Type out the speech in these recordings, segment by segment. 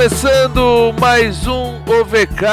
começando mais um OVK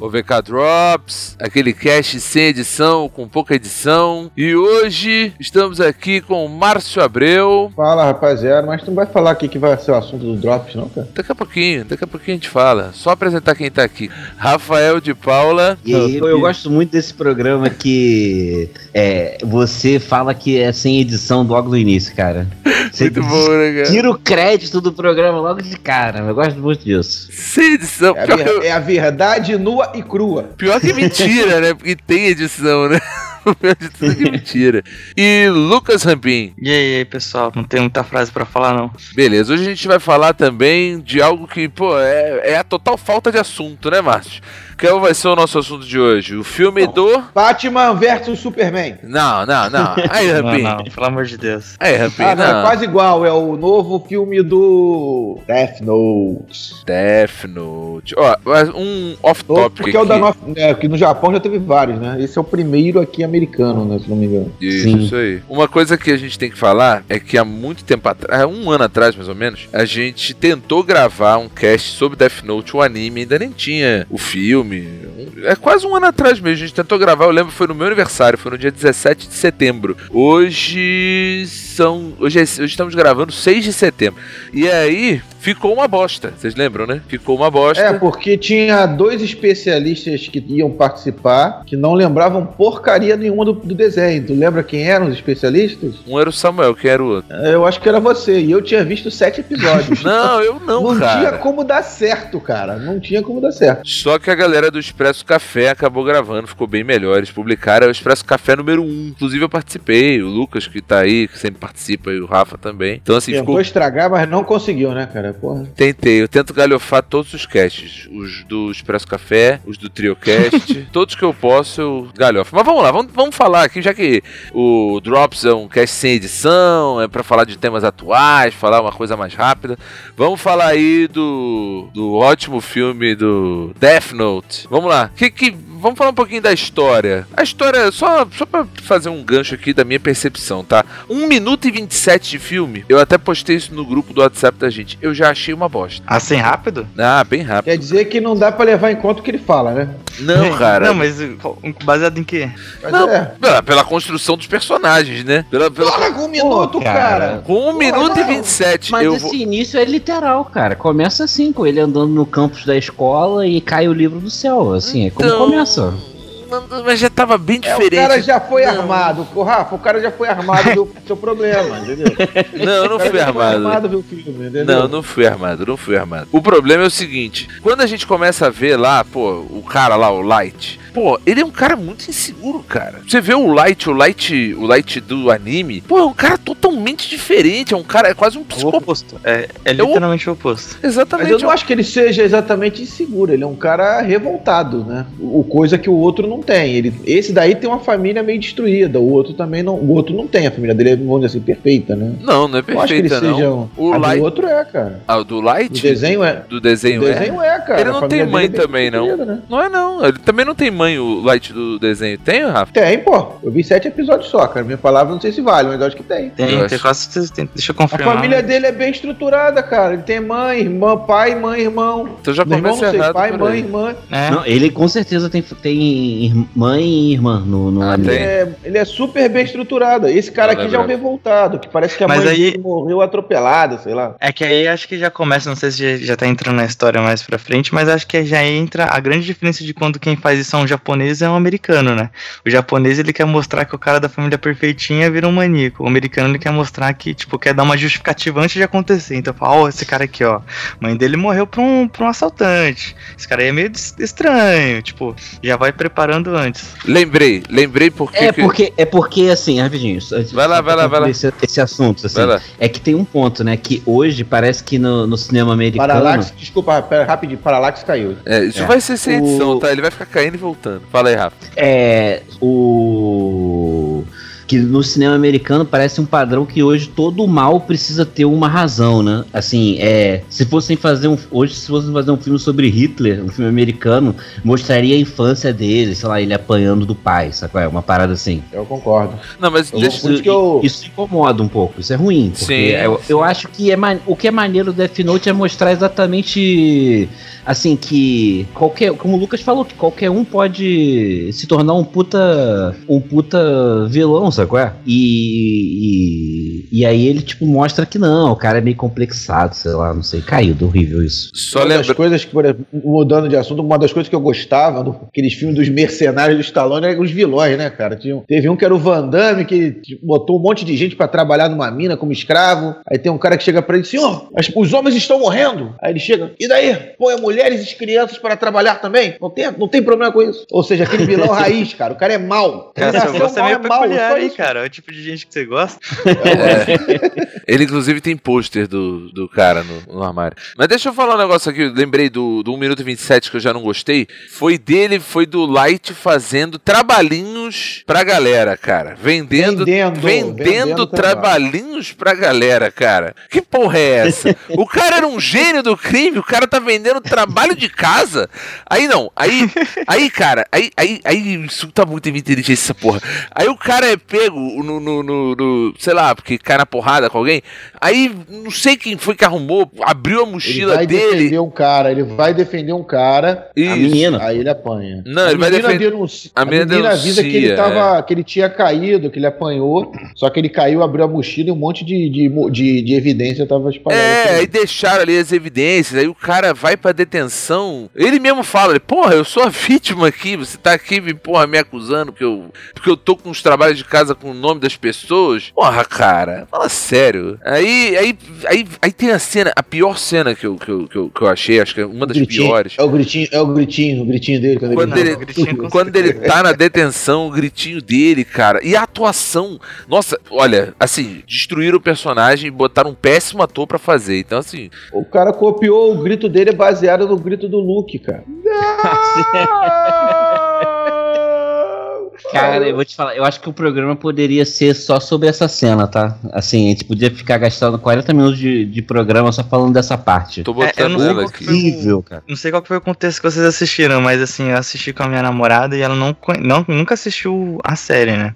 Drops. OVK Drops, aquele cast sem edição, com pouca edição. E hoje estamos aqui com o Márcio Abreu. Fala, rapaziada, mas tu não vai falar aqui que vai ser o assunto do Drops, não, cara? Daqui a pouquinho, daqui a pouquinho a gente fala. Só apresentar quem tá aqui. Rafael de Paula. E aí, eu, eu gosto muito desse programa que é, você fala que é sem edição logo no início, cara. Você Muito bom, né, cara? Tira o crédito do programa logo de cara. Eu gosto muito disso. Sem edição. É a, ver- é a verdade nua e crua. pior que mentira, né? Porque tem edição, né? Pior de tudo é que mentira. E Lucas Rampin. E aí, e aí, pessoal, não tem muita frase pra falar, não. Beleza, hoje a gente vai falar também de algo que, pô, é, é a total falta de assunto, né, Márcio? Qual vai ser o nosso assunto de hoje? O filme do. Batman versus Superman. Não, não, não. Aí, Não, Rampin. não, pelo amor de Deus. Aí, Rampin, Ah, não, é não. quase igual, é o novo filme do Death Note. Death Note. Ó, mas um off-topic. porque é o da nossa, é, que no Japão já teve vários, né? Esse é o primeiro aqui americano, né, se não me engano. Isso, Sim. isso aí. Uma coisa que a gente tem que falar é que há muito tempo atrás, um ano atrás mais ou menos, a gente tentou gravar um cast sobre Death Note, o anime, ainda nem tinha o filme. mais euh, É quase um ano atrás mesmo, a gente tentou gravar, eu lembro, foi no meu aniversário, foi no dia 17 de setembro. Hoje são. Hoje, é- hoje estamos gravando 6 de setembro. E aí ficou uma bosta. Vocês lembram, né? Ficou uma bosta. É, porque tinha dois especialistas que iam participar que não lembravam porcaria nenhuma do, do desenho. Tu lembra quem eram os especialistas? Um era o Samuel, que era o outro. É, Eu acho que era você, e eu tinha visto sete episódios. Não, eu não, não cara. tinha como dar certo, cara. Não tinha como dar certo. Só que a galera do Expresso Café acabou gravando, ficou bem melhor. Eles publicaram o Expresso Café número 1. Inclusive eu participei, o Lucas que tá aí, que sempre participa, e o Rafa também. Então assim, Tentou ficou... estragar, mas não conseguiu, né, cara? Porra. tentei. Eu tento galhofar todos os casts. Os do Expresso Café, os do TrioCast. todos que eu posso, eu galhofo. Mas vamos lá, vamos, vamos falar aqui, já que o Drops é um cast sem edição, é pra falar de temas atuais, falar uma coisa mais rápida. Vamos falar aí do, do ótimo filme do Death Note. Vamos lá. Que, que, vamos falar um pouquinho da história. A história, só, só pra fazer um gancho aqui da minha percepção, tá? 1 minuto e 27 de filme. Eu até postei isso no grupo do WhatsApp da gente. Eu já achei uma bosta. Assim, rápido? Ah, bem rápido. Quer dizer que não dá pra levar em conta o que ele fala, né? Não, cara. Não, mas baseado em quê? Mas Não. é. Pela, pela construção dos personagens, né? Pela, pela... Porra, com um minuto, cara. cara. Com 1 minuto e não. 27. Mas eu esse vou... início é literal, cara. Começa assim, com ele andando no campus da escola e cai o livro do céu. Assim, é como Então, começa. Mas já tava bem É, diferente. o cara já foi Não. armado. Pô, Rafa, o cara já foi armado do seu problema, entendeu? Não, eu não O fui armado. armado filme? Não, não fui armado, não fui armado. O problema é o seguinte: quando a gente começa a ver lá, pô, o cara lá, o Light, pô, ele é um cara muito inseguro, cara. Você vê o Light, o Light, o Light do anime, pô, é um cara totalmente diferente, é um cara, é quase um O psicopata. oposto. É, é literalmente o oposto. Exatamente. Mas eu não acho que ele seja exatamente inseguro, ele é um cara revoltado, né? O coisa que o outro não tem. Ele, esse daí tem uma família meio destruída, o outro também não. O outro não tem, a família dele é, vamos dizer assim, perfeita, né? Não, não é Eu acho que ele perfeita, seja não. um. O a Light- do outro é, cara. Ah, o do Light? O desenho é. Do desenho, o é? desenho é, cara. Ele não tem mãe é também, não. né? Não é não, ele também não tem mãe, o Light do desenho. Tem, Rafa? Tem, pô. Eu vi sete episódios só, cara. Minha palavra não sei se vale, mas eu acho que tem. Eu Tem, acho. tem quase certeza. tem- Deixa eu A confirmar. família dele é bem estruturada, cara. Ele tem mãe, irmã, pai, mãe, irmão. Então já Meu irmão começa não sei, errado pai, mãe, aí. irmã. É. Não, ele com certeza tem, tem irmã e irmã no, no Ah, anime. tem. É, ele é super bem estruturado. Esse cara Não aqui já é um lembrava. revoltado, que parece que a Mas mãe aí- morreu atropelada, sei lá. É que aí acho que já começa, não sei se já, já tá entrando na história mais pra frente, mas acho que já entra a grande diferença de quando quem faz isso é um japonês é um americano, né? O japonês ele quer mostrar que o cara da família perfeitinha vira um maníaco. O americano ele quer mostrar que, tipo, quer dar uma justificativa antes de acontecer. Então fala, ó, esse cara aqui, ó, mãe dele morreu pra um, pra um assaltante. Esse cara aí é meio estranho, tipo, já vai preparando antes. Lembrei, lembrei porque. É que- porque, é porque, assim, rapidinho. Vai lá, vai lá, vai lá. Esse, esse assunto, assim. Vai lá. É que tem um ponto, né? Que hoje parece que no, no cinema americano. Paralax, desculpa, pera, rapidinho, Paralax caiu. É, isso É. vai ser sem edição, O- tá? Ele vai ficar caindo e voltando. Fala aí, Rafa. É. O. que no cinema americano parece um padrão que hoje todo mal precisa ter uma razão, né? Assim, é, se fossem fazer um hoje se fossem fazer um filme sobre Hitler, um filme americano, mostraria a infância dele, sei lá, ele apanhando do pai, sabe? É uma parada assim. Eu concordo. Não, mas Eu- deixa, isso que eu- Isso incomoda um pouco, isso é ruim. Porque Sim, eu, eu acho que é o que é maneiro do Death Note é mostrar exatamente assim que qualquer, como o Lucas falou, que qualquer um pode se tornar um puta um puta vilão, sabe qual é? E, e, e aí ele tipo mostra que não, o cara é meio complexado, sei lá, não sei, caído, horrível isso. só uma das lembra. coisas que, por exemplo, mudando de assunto, uma das coisas que eu gostava daqueles filmes dos mercenários do Stallone eram os vilões, né, cara? Tinha, teve um que era o Van Damme, que tipo, botou um monte de gente pra trabalhar numa mina como escravo. Aí tem um cara que chega pra ele, senhor, as- os homens estão morrendo. Aí ele chega, e daí? Põe mulheres e crianças para trabalhar também? Não tem, não tem problema com isso. Ou seja, aquele vilão raiz, cara. O cara é mau. Cara, seu gosto é mau, meio mau, peculiar, hein, cara? É o tipo de gente que você gosta. Ele, inclusive, tem pôster do, do cara no, no armário. Mas deixa eu falar um negócio aqui. eu Lembrei do, do 1 minuto e 27 que eu já não gostei. Foi dele, foi do Light fazendo trabalhinhos pra galera, cara. Vendendo. Vendendo, Vendendo, vendendo trabalhinhos pra galera, cara. Que porra é essa? o cara era um gênio do crime, o cara tá vendendo trabalho de casa. Aí não, aí, aí cara, aí, aí, aí insulta muito a minha inteligência essa porra. Aí o cara é pego no, no, no- no- sei lá, porque cai na porrada com alguém. Aí não sei quem foi que arrumou, abriu a Ele mochila vai dele. defender um cara, ele vai defender um cara, Isso. A menina. aí ele apanha. Não, a ele vai menina defender- denuncia- a a menina menina avisa que ele tava, que ele tinha caído, que ele apanhou, só que ele caiu, abriu a mochila e um monte de, de, de, de evidência tava espalhada. É, aí. deixaram ali as evidências, aí o cara vai pra detenção. Ele mesmo fala, ele, porra, eu sou a vítima aqui, você tá aqui, me, porra, me acusando que eu, porque eu tô com os trabalhos de casa com o nome das pessoas. Porra, cara, fala sério. Aí, aí, aí, aí tem a cena, a pior cena que eu, que eu, que eu, que eu achei, acho que é uma das Gritinho, piores. É o gritinho, é o gritinho, o gritinho dele quando, Quando ele ele, quando ele tá na detenção, o gritinho dele, cara. E a atuação. Nossa, olha, assim, destruíram o personagem e botaram um péssimo ator pra fazer. Então, assim, O cara copiou o grito dele baseado no grito do Luke, cara. Cara, eu vou te falar, eu acho que o programa poderia ser só sobre essa cena, tá? Assim, a gente podia ficar gastando 40 minutos de, de programa só falando dessa parte. tô É, botando não sei ela aqui. foi o- Horrível, cara. Não sei qual que foi o contexto que vocês assistiram, mas assim, eu assisti com a minha namorada e ela não, não nunca assistiu a série, né?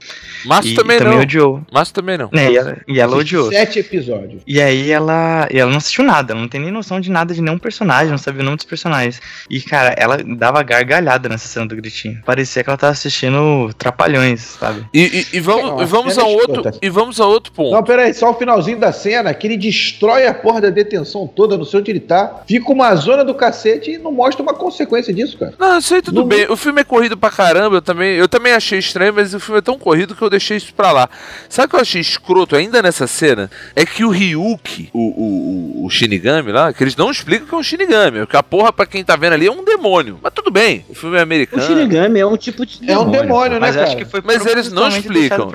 E também também não. odiou. Márcio também não. Né, e ela, e ela odiou. Sete episódios. E aí ela, e ela não assistiu nada, ela não tem nem noção de nada de nenhum personagem, não sabia o nome dos personagens. E, cara, ela dava gargalhada nessa cena do gritinho. Parecia que ela tava assistindo Trapalhões, sabe? E, e- e É vamos, e vamos a outro e vamos a outro ponto. Não, peraí, só o finalzinho da cena, que ele destrói a porra da detenção toda, não sei onde ele tá. Fica uma zona do cacete e não mostra uma consequência disso, cara. Não, isso aí tudo Não- bem. O filme é corrido pra caramba, eu também, eu também achei estranho, mas o filme é tão corrido que eu deixei isso pra lá. Sabe o que eu achei escroto ainda nessa cena? É que o Ryuki, o, o, o, o Shinigami lá, que eles não explicam que é um Shinigami. Porque a porra, pra quem tá vendo ali, é um demônio. Mas tudo bem, o filme é O americano. Shinigami é um tipo de É um demônio, né, Mas cara? acho que foi Mas eles não explicam.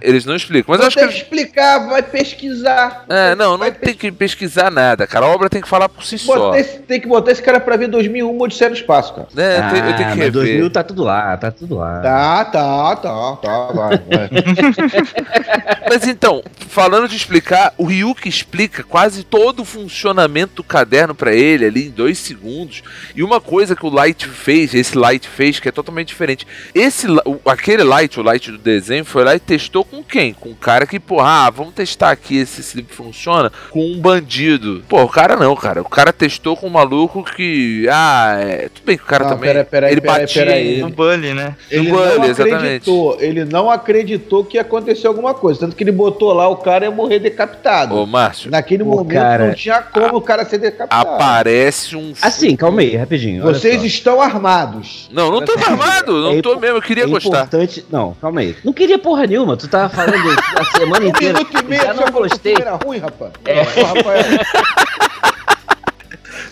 Eles não explicam. Mas Não acho que que explicar, vai pesquisar. É, não, não tem que pesquisar nada, cara. A obra tem que falar por si só. Esse- tem que botar esse cara pra ver 2001 Odisseia no Espaço, cara. É, eu tenho- eu tenho que Ah, mas rever. 2000 tá tudo lá, tá tudo lá. Tá, tá, tá, tá, vai, vai. Mas então, falando de explicar, o Ryuki explica quase todo o funcionamento do caderno pra ele ali em dois segundos. E uma coisa que o Light fez, esse Light fez, que é totalmente diferente. Esse, aquele Light, o Light do desenho, foi lá e testou com quem? Com um cara que, porra, ah, vamos testar aqui se esse livro funciona com um bandido. Pô, o cara não, cara. O cara testou com um maluco que, ah, é, tudo bem que o cara Não, também. pera, pera aí, ele pera batia pera No bully, né? Ele Bully, não exatamente. acreditou, ele não acreditou que ia acontecer alguma coisa. Tanto que ele botou lá, o cara ia morrer decapitado. Ô, Márcio, Naquele momento cara, não tinha como o cara ser decapitado. aparece um. Assim, calma aí, rapidinho. Vocês só. estão armados. Não, não tô armado, não É tô impo- mesmo, eu queria é gostar. Importante. Não, calma aí. Não queria porra nenhuma. Tu tava falando a semana Um inteira. minuto e meio Já não gostei. era ruim, rapaz. É. Ô, Rafael,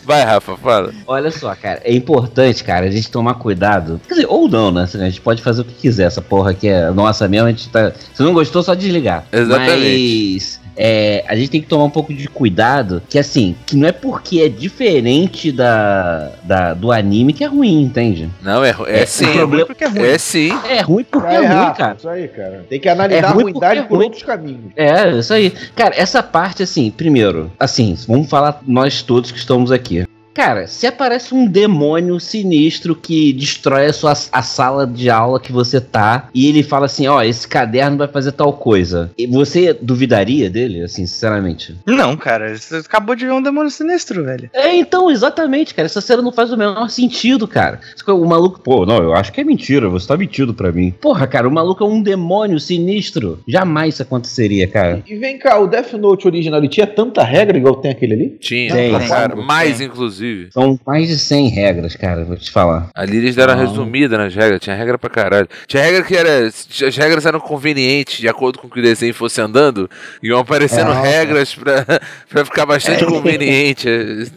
Vai, Rafa, fala. Olha só, cara, é importante, cara, a gente tomar cuidado. Quer dizer, ou não, né? A gente pode fazer o que quiser. Essa porra aqui é nossa mesmo, a gente tá. Se não gostou, só desligar. Exatamente. Mas. É, a gente tem que tomar um pouco de cuidado, que assim, que não é porque é diferente da, da do anime que é ruim, entende? Não, é, é, É, sim. o problema- porque é ruim. É sim. É ruim porque é Aí, ruim, cara. Isso aí, cara. Tem que analisar É a ruindade é por outros caminhos. É, isso aí. Cara, essa parte, assim, primeiro, assim, vamos falar nós todos que estamos aqui. Cara, se aparece um demônio sinistro que destrói a sua a sala de aula que você tá e ele fala assim, ó, esse caderno vai fazer tal coisa. E você duvidaria dele, assim, sinceramente? Não, cara, você acabou de ver um demônio sinistro, velho. É, então, exatamente, cara. Essa cena não faz o menor sentido, cara. O maluco, pô, não, eu acho que é mentira, você tá mentindo pra mim. Porra, cara, o maluco é um demônio sinistro. Jamais isso aconteceria, cara. E vem cá, o Death Note original, ele tinha tanta regra igual tem aquele ali? Tinha, Tem, cara, tem. mais inclusive. São mais de 100 regras, cara, vou te falar. Ali eles deram uma resumida nas regras, tinha regra pra caralho. Tinha regra que era. As regras eram convenientes, de acordo com o que o desenho fosse andando, iam aparecendo É. regras pra, pra ficar bastante conveniente.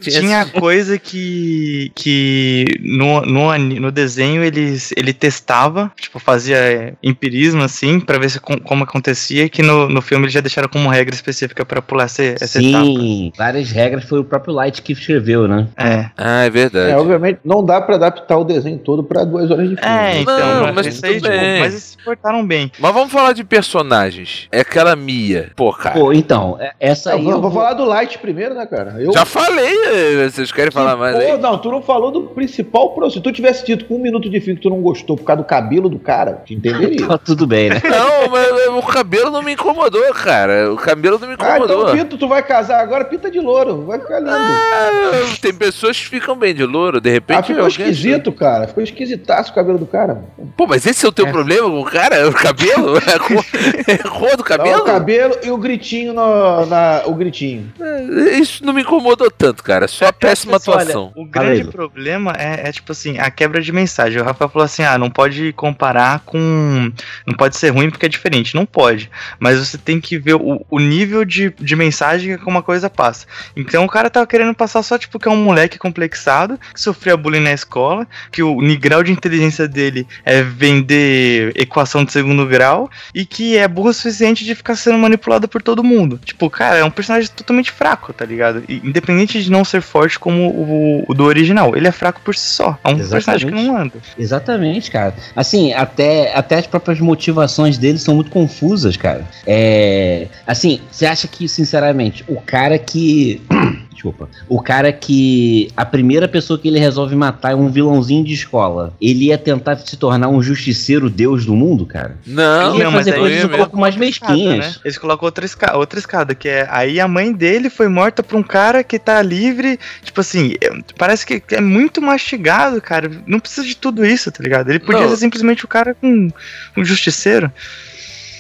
Tinha, Tinha coisa que, que no, no, no desenho eles, ele testava, tipo, fazia é, empirismo assim, pra ver se, com- como acontecia, que no, no filme eles já deixaram como regra específica pra pular essa, essa etapa. Sim, várias regras foi o próprio Light que escreveu, né? É. Ah, é verdade. É, obviamente, não dá pra adaptar o desenho todo pra duas horas de filme. É, então, Não, mas, mas isso aí, tipo, mas eles se portaram bem. Mas vamos falar de personagens. É aquela Mia. Pô, cara. Pô, então, é- essa Eu aí. vou, eu vou vou- falar do Light primeiro, né, cara? Eu, Já falei, vocês querem falar mais Pô, aí? não, tu não falou do principal pro. Se tu tivesse dito com um minuto de filme que tu não gostou por causa do cabelo do cara, te entenderia. Tá tudo bem, né? Não, mas o cabelo não me incomodou, cara. O cabelo não me ah, incomodou. então Pito, tu vai casar agora, pinta de louro, vai ficar lindo. Ah, tem pessoas ficam bem de louro, de repente. Ah, ficou esquisito, cara. Ficou esquisitaço o cabelo do cara. mano. Pô, mas esse é o teu É. problema com o cara? O cabelo? É a cor, é a cor do Não, cabelo? o cabelo e o gritinho no, na. O gritinho. É, Isso não me incomodou tanto, cara. Só a péssima Assim, olha, atuação. o Fala grande Lu. problema é, é, tipo assim, a quebra de mensagem. O Rafael falou assim: ah, não pode comparar com. Não pode ser ruim porque é diferente. Não pode. Mas você tem que ver o, o nível de, de mensagem que uma coisa passa. Então o cara tava querendo passar só, tipo, que é um moleque complexado, que sofria bullying na escola, que o grau de inteligência dele é vender equação de segundo grau e que é burro o suficiente de ficar sendo manipulado por todo mundo. Tipo, cara, é um personagem totalmente fraco, tá ligado? E, independente de não ser forte como o, o do original, ele é fraco por si só. É um Exatamente. personagem que não anda. Exatamente, cara. Assim, até, até as próprias motivações dele são muito confusas, cara. É. Assim, você acha que, sinceramente, o cara que. Desculpa. O cara que. A primeira pessoa que ele resolve matar é um vilãozinho de escola. Ele ia tentar se tornar um justiceiro deus do mundo, cara? Não, Ele ia Não, mas fazer aí coisas um pouco mais Escada, mesquinhas. né? Eles colocam outra escada, outra escada, que é aí a mãe dele foi morta por um cara que tá livre. Tipo assim, é- parece que é muito mastigado, cara. Não precisa de tudo isso, tá ligado? Ele podia Não. ser simplesmente o cara com um justiceiro.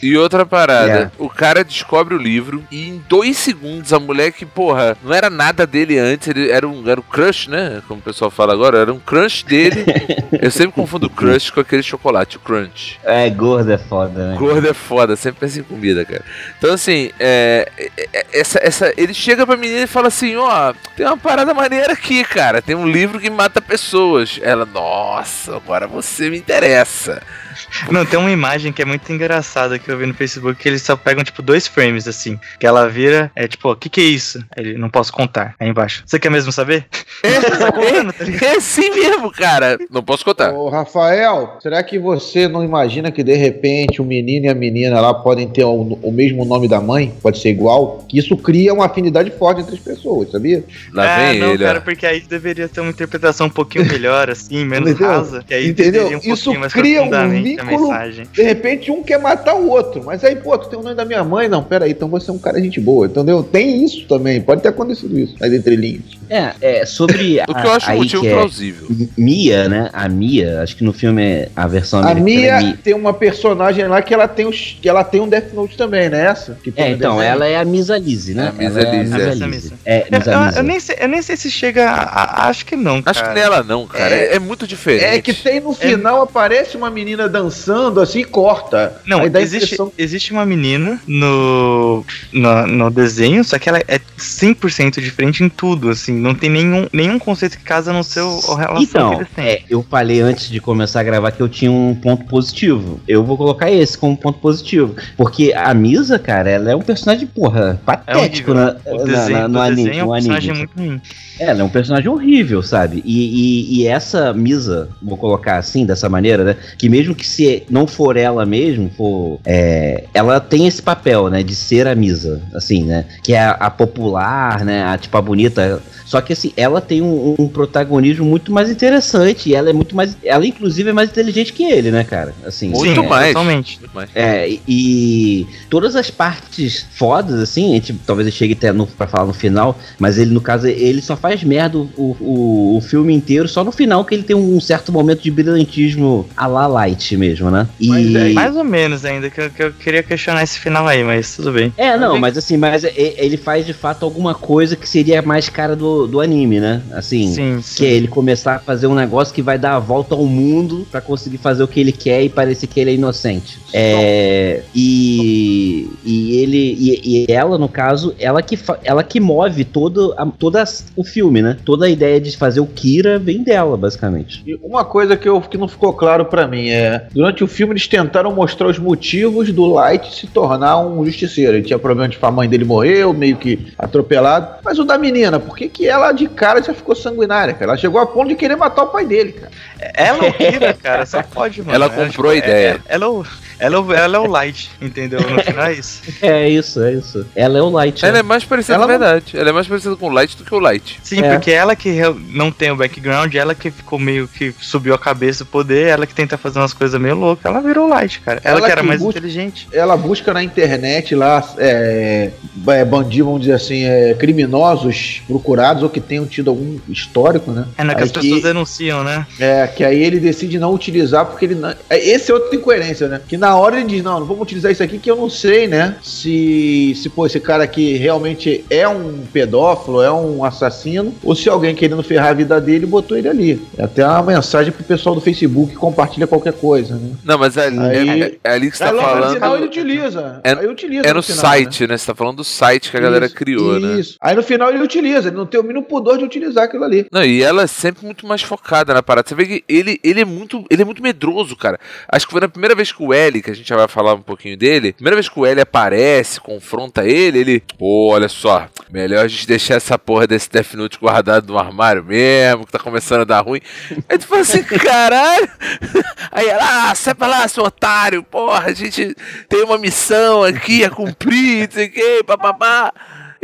E outra parada, É. o cara descobre o livro e em dois segundos a mulher que, porra, não era nada dele antes, ele era um, era um crush, né? Como o pessoal fala agora, era um crush dele. Eu sempre confundo crush com aquele chocolate, o crunch. É, gordo é foda, né? Gordo é foda, sempre pensa em comida, cara. Então, assim, é, é- é- essa, essa, ele chega pra menina e fala assim: Ó, tem uma parada maneira aqui, cara. Tem um livro que mata pessoas. Ela, nossa, agora você me interessa. Não, tem uma imagem que é muito engraçada que eu vi no Facebook que eles só pegam, tipo, dois frames, assim. Que ela vira, é tipo, o que que é isso? Ele, não posso contar. Aí embaixo. Você quer mesmo saber? Tá contando, tá ligado? É assim mesmo, cara. Não posso contar. Ô, Rafael, será que você não imagina que de repente o menino e a menina lá podem ter o, o mesmo nome da mãe? Pode ser igual? Que isso cria uma afinidade forte entre as pessoas, sabia? Lá ah, vem não, ele, ó. cara, porque aí deveria ter uma interpretação um pouquinho melhor, assim, menos Entendeu? rasa. Que aí Entendeu? entenderia um Isso pouquinho mais cria um vínculo-. De repente um quer matar o outro, mas aí, pô, tu tem o nome da minha mãe? Não, peraí, então você é um cara gente boa, entendeu? Tem isso também, pode ter acontecido isso, nas entrelinhas. É, é, sobre O que eu acho um aí motivo é plausível. Mia, né? A Mia, acho que no filme é a versão A americana é Mia Mia. tem uma personagem lá que ela tem, os, que ela tem um Death Note também, né? Essa? Que É, então, desenho. ela é a Misa Lise, né? É a Misa a é. Misa. É, Eu, nem sei, eu nem sei se chega. a- a- acho que não. Acho que cara. nela não, cara. É, é muito diferente. É que tem no final, aparece uma menina dançando assim e corta. Não, existe existe, existe uma menina no, no, no desenho, só que ela é 100% diferente em tudo, assim. Não tem nenhum, nenhum conceito que casa no seu relação Então, é, eu falei antes de começar a gravar que eu tinha um ponto positivo. Eu vou colocar esse como ponto positivo. Porque a Misa, cara, ela é um personagem, porra, É patético horrível. na, O na- desenho, na- no anime. desenho é um no personagem anime. muito ruim. Ela é um personagem horrível, sabe? E, e- e essa Misa, vou colocar assim, dessa maneira, né? Que mesmo que se não for ela mesmo, for. é, ela tem esse papel, né? De ser a Misa, assim, né? Que é a, a popular, né? A tipo a bonita. Só que assim, ela tem um, um protagonismo muito mais interessante. E ela é muito mais. Ela, inclusive, é mais inteligente que ele, né, cara? Assim, Muito é, mais. Totalmente. Muito mais. é, e- todas as partes fodas, assim, a gente talvez ele chegue até no, pra falar no final, mas ele, no caso, ele só faz merda o, o, o filme inteiro, só no final que ele tem um certo momento de brilhantismo a la light mesmo, né? E. Mas é Mais ou menos ainda, que eu, que eu queria questionar esse final aí, mas tudo bem. É, não, Mas é- mas assim, mas e- ele faz de fato alguma coisa que seria mais cara do, do anime, né? Assim. Sim, Que é ele começar a fazer um negócio que vai dar a volta ao mundo pra conseguir fazer o que ele quer e parecer que ele é inocente. É, e, e ele e, e ela no caso, ela que ela que move todo a, o filme, né? Toda a ideia de fazer o Kira vem dela, basicamente. E uma coisa que, eu, que não ficou claro pra mim é: durante o filme eles tentaram mostrar os motivos do Light se tornar um justiceiro. Ele tinha problema de a mãe dele morreu, meio que atropelado. Mas o da menina, por que, que ela de cara já ficou sanguinária, cara? Ela chegou a ponto de querer matar o pai dele, cara. Ela é o Kira, cara, só pode, mano. Ela comprou a é- ideia. é- ela, é o, ela, é ela é o Light, entendeu? No final é isso. É isso, é isso. Ela é o Light. Ela né? é mais parecida Ela com não- verdade. Ela é mais parecida com o Light do que o Light. Sim, É. porque ela que não tem o background, ela que ficou meio que subiu a cabeça o poder, ela que tenta fazer umas coisas meio loucas, ela virou Light, cara. Ela, Ela que era que mais busca- inteligente. Ela busca na internet lá é, é, bandidos, vamos dizer assim, é, criminosos procurados ou que tenham tido algum histórico, né? É, né, que as pessoas denunciam, né? É, que aí ele decide não utilizar porque ele não... é, Esse é outra incoerência, né? Que na hora ele diz, não, não vamos utilizar isso aqui que eu não sei, né? Se, se pô, esse cara aqui realmente é um pedófilo, é um assassino, ou se alguém querendo ferrar a vida dele botou ele ali. É até uma mensagem pro pessoal do Facebook que compartilha qualquer coisa, né? Não, mas é, Aí- é- é ali que você tá logo no falando. final ele utiliza. É- aí utiliza É no final, né? site, né? Você tá falando do site que a galera Isso, criou, né? Isso. Aí no final ele utiliza, ele não tem o mínimo pudor de utilizar aquilo ali. Não, e ela é sempre muito mais focada na parada. Você vê que ele, ele é muito ele é muito medroso, cara. Acho que foi na primeira vez que o L, que a gente já vai falar um pouquinho dele, primeira vez que o L aparece, confronta ele, ele, pô, olha só, melhor a gente deixar essa porra desse Death Note guardado no armário mesmo, que tá começando a dar ruim. Aí tu fala assim, caralho. Aí ela, ah, sai pra lá, seu otário, porra, a gente tem uma missão aqui a cumprir, não sei o que, papapá.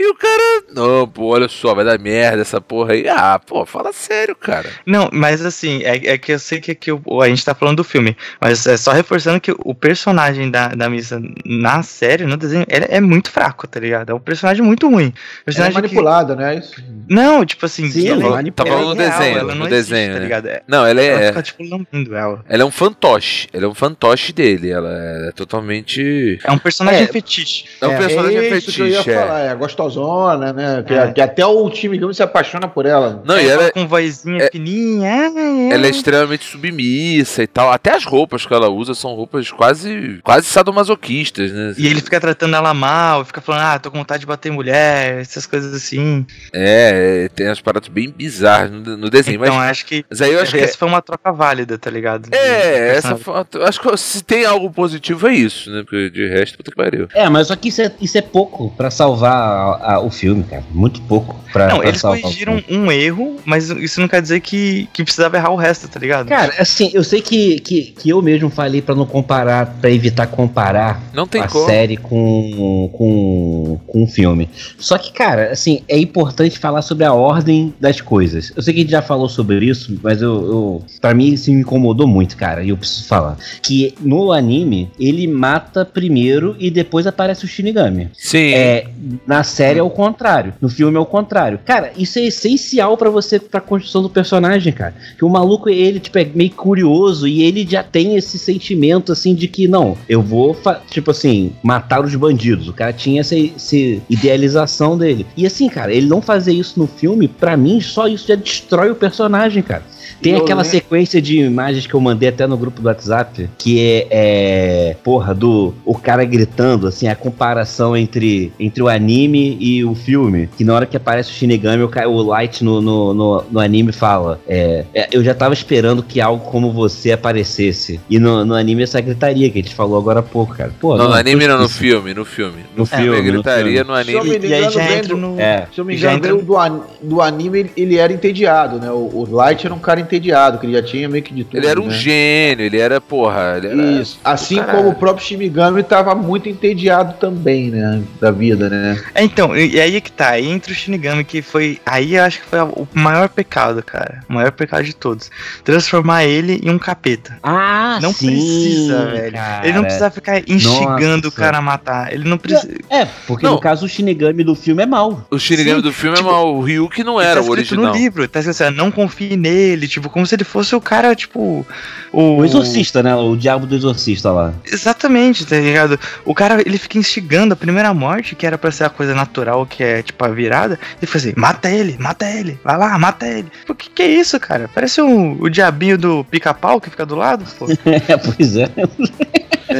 E o cara, não, pô, olha só, vai dar merda essa porra aí. Ah, pô, fala sério, cara. Não, mas assim, é, é que eu sei que aqui o- a gente tá falando do filme, mas é só reforçando que o personagem da, da Missa na série, no desenho, ele é muito fraco, tá ligado? É um personagem muito ruim. Ela é Personagem que- manipulada, né? Isso. Não, tipo assim, Sim, que ela, tá ela falando no é desenho, ela no não desenho, existe, tá né? ligado? É, Não, ela ela é. fica, tipo, lambendo ela. Ela é um fantoche. Ela é um fantoche dele. Ela é totalmente. É um personagem É. fetiche. É um personagem é isso que eu ia fetiche. é. falar, é gostosona, né? Que, É. que até o time Gumi se apaixona por ela. Não, É, e ela, fala com vozinha é- fininha. é, é. ela é extremamente submissa e tal. Até as roupas que ela usa são roupas quase quase sadomasoquistas, né? E ele fica tratando ela mal, fica falando, ah, tô com vontade de bater em mulher, essas coisas assim. É, é, tem as paradas bem bizarras no, no desenho. então mas, acho que mas aí eu acho que. essa foi uma troca válida, tá ligado? É, essa foto. Acho que se tem algo positivo é isso, né? Porque de resto, puta que pariu. É, mas só que isso é, isso é pouco pra salvar a- o filme, cara. Muito pouco pra, Não, pra eles corrigiram um erro, mas isso não quer dizer que, que precisava errar o resto, tá ligado? Cara, assim, eu sei que, que, que eu mesmo falei pra não comparar, pra evitar comparar Não tem a como. série com, com, com o filme. Só que, cara, assim, é importante falar sobre a ordem das coisas. Eu sei que a gente já falou sobre isso, mas eu, eu para mim isso me incomodou muito, cara, e eu preciso falar. Que no anime, ele mata primeiro e depois aparece o Shinigami. Sim. É, na série é o contrário. No filme é o contrário. Cara, isso é essencial pra você, pra construção do personagem, cara. Que o maluco, ele, tipo, é meio curioso e ele já tem esse sentimento, assim, de que, não, eu vou, tipo assim, matar os bandidos. O cara tinha essa, essa idealização dele. E assim, cara, ele não fazer isso no filme, pra mim, só isso já destrói o personagem, cara. Tem Eu aquela lem- sequência de imagens que eu mandei até no grupo do WhatsApp, que é, é, porra, do o cara gritando, assim, a comparação entre, entre o anime e o filme. Que na hora que aparece o Shinigami, o, o Light no, no, no, no anime fala: é, é, Eu já tava esperando que algo como você aparecesse. E no, no anime essa gritaria que a gente falou agora há pouco, cara. Pô, Não, no anime não, no justiça. filme, no filme. No filme, filme, no gritaria filme. no Se eu anime. me E aí já entra no. É. Se eu me Já engano, entra- do, an- do anime ele, ele era entediado, né? O, o Light era um cara entediado, que ele já tinha meio que de tudo. Ele era um né? gênio, ele era, porra. Ele era... Isso. Assim Caralho. como o próprio Shinigami tava muito entediado também, né? Da vida, né? É, então, e aí é que tá, aí entra o Shinigami, que foi. Aí eu acho que foi o maior pecado, cara. O maior pecado de todos. Transformar ele em um capeta. Ah, Não sim, precisa, velho. cara. ele não precisa ficar instigando Nossa. o cara a matar. Ele não precisa. É, porque Não. no caso o Shinigami do filme é mau. O Shinigami Sim, do filme tipo, é mal. O Ryuki não Ele era tá o escrito original. no livro, tá escrito assim, não confie nele, tipo, como se ele fosse o cara, tipo. O, O exorcista, né? O diabo do exorcista lá. Exatamente, tá ligado? O cara, ele fica instigando a primeira morte, que era pra ser a coisa natural, que é tipo a virada. Ele fala assim: mata ele, mata ele, vai lá, mata ele. O que, que é isso, cara? Parece um, o diabinho do pica-pau que fica do lado, pô. É, pois é.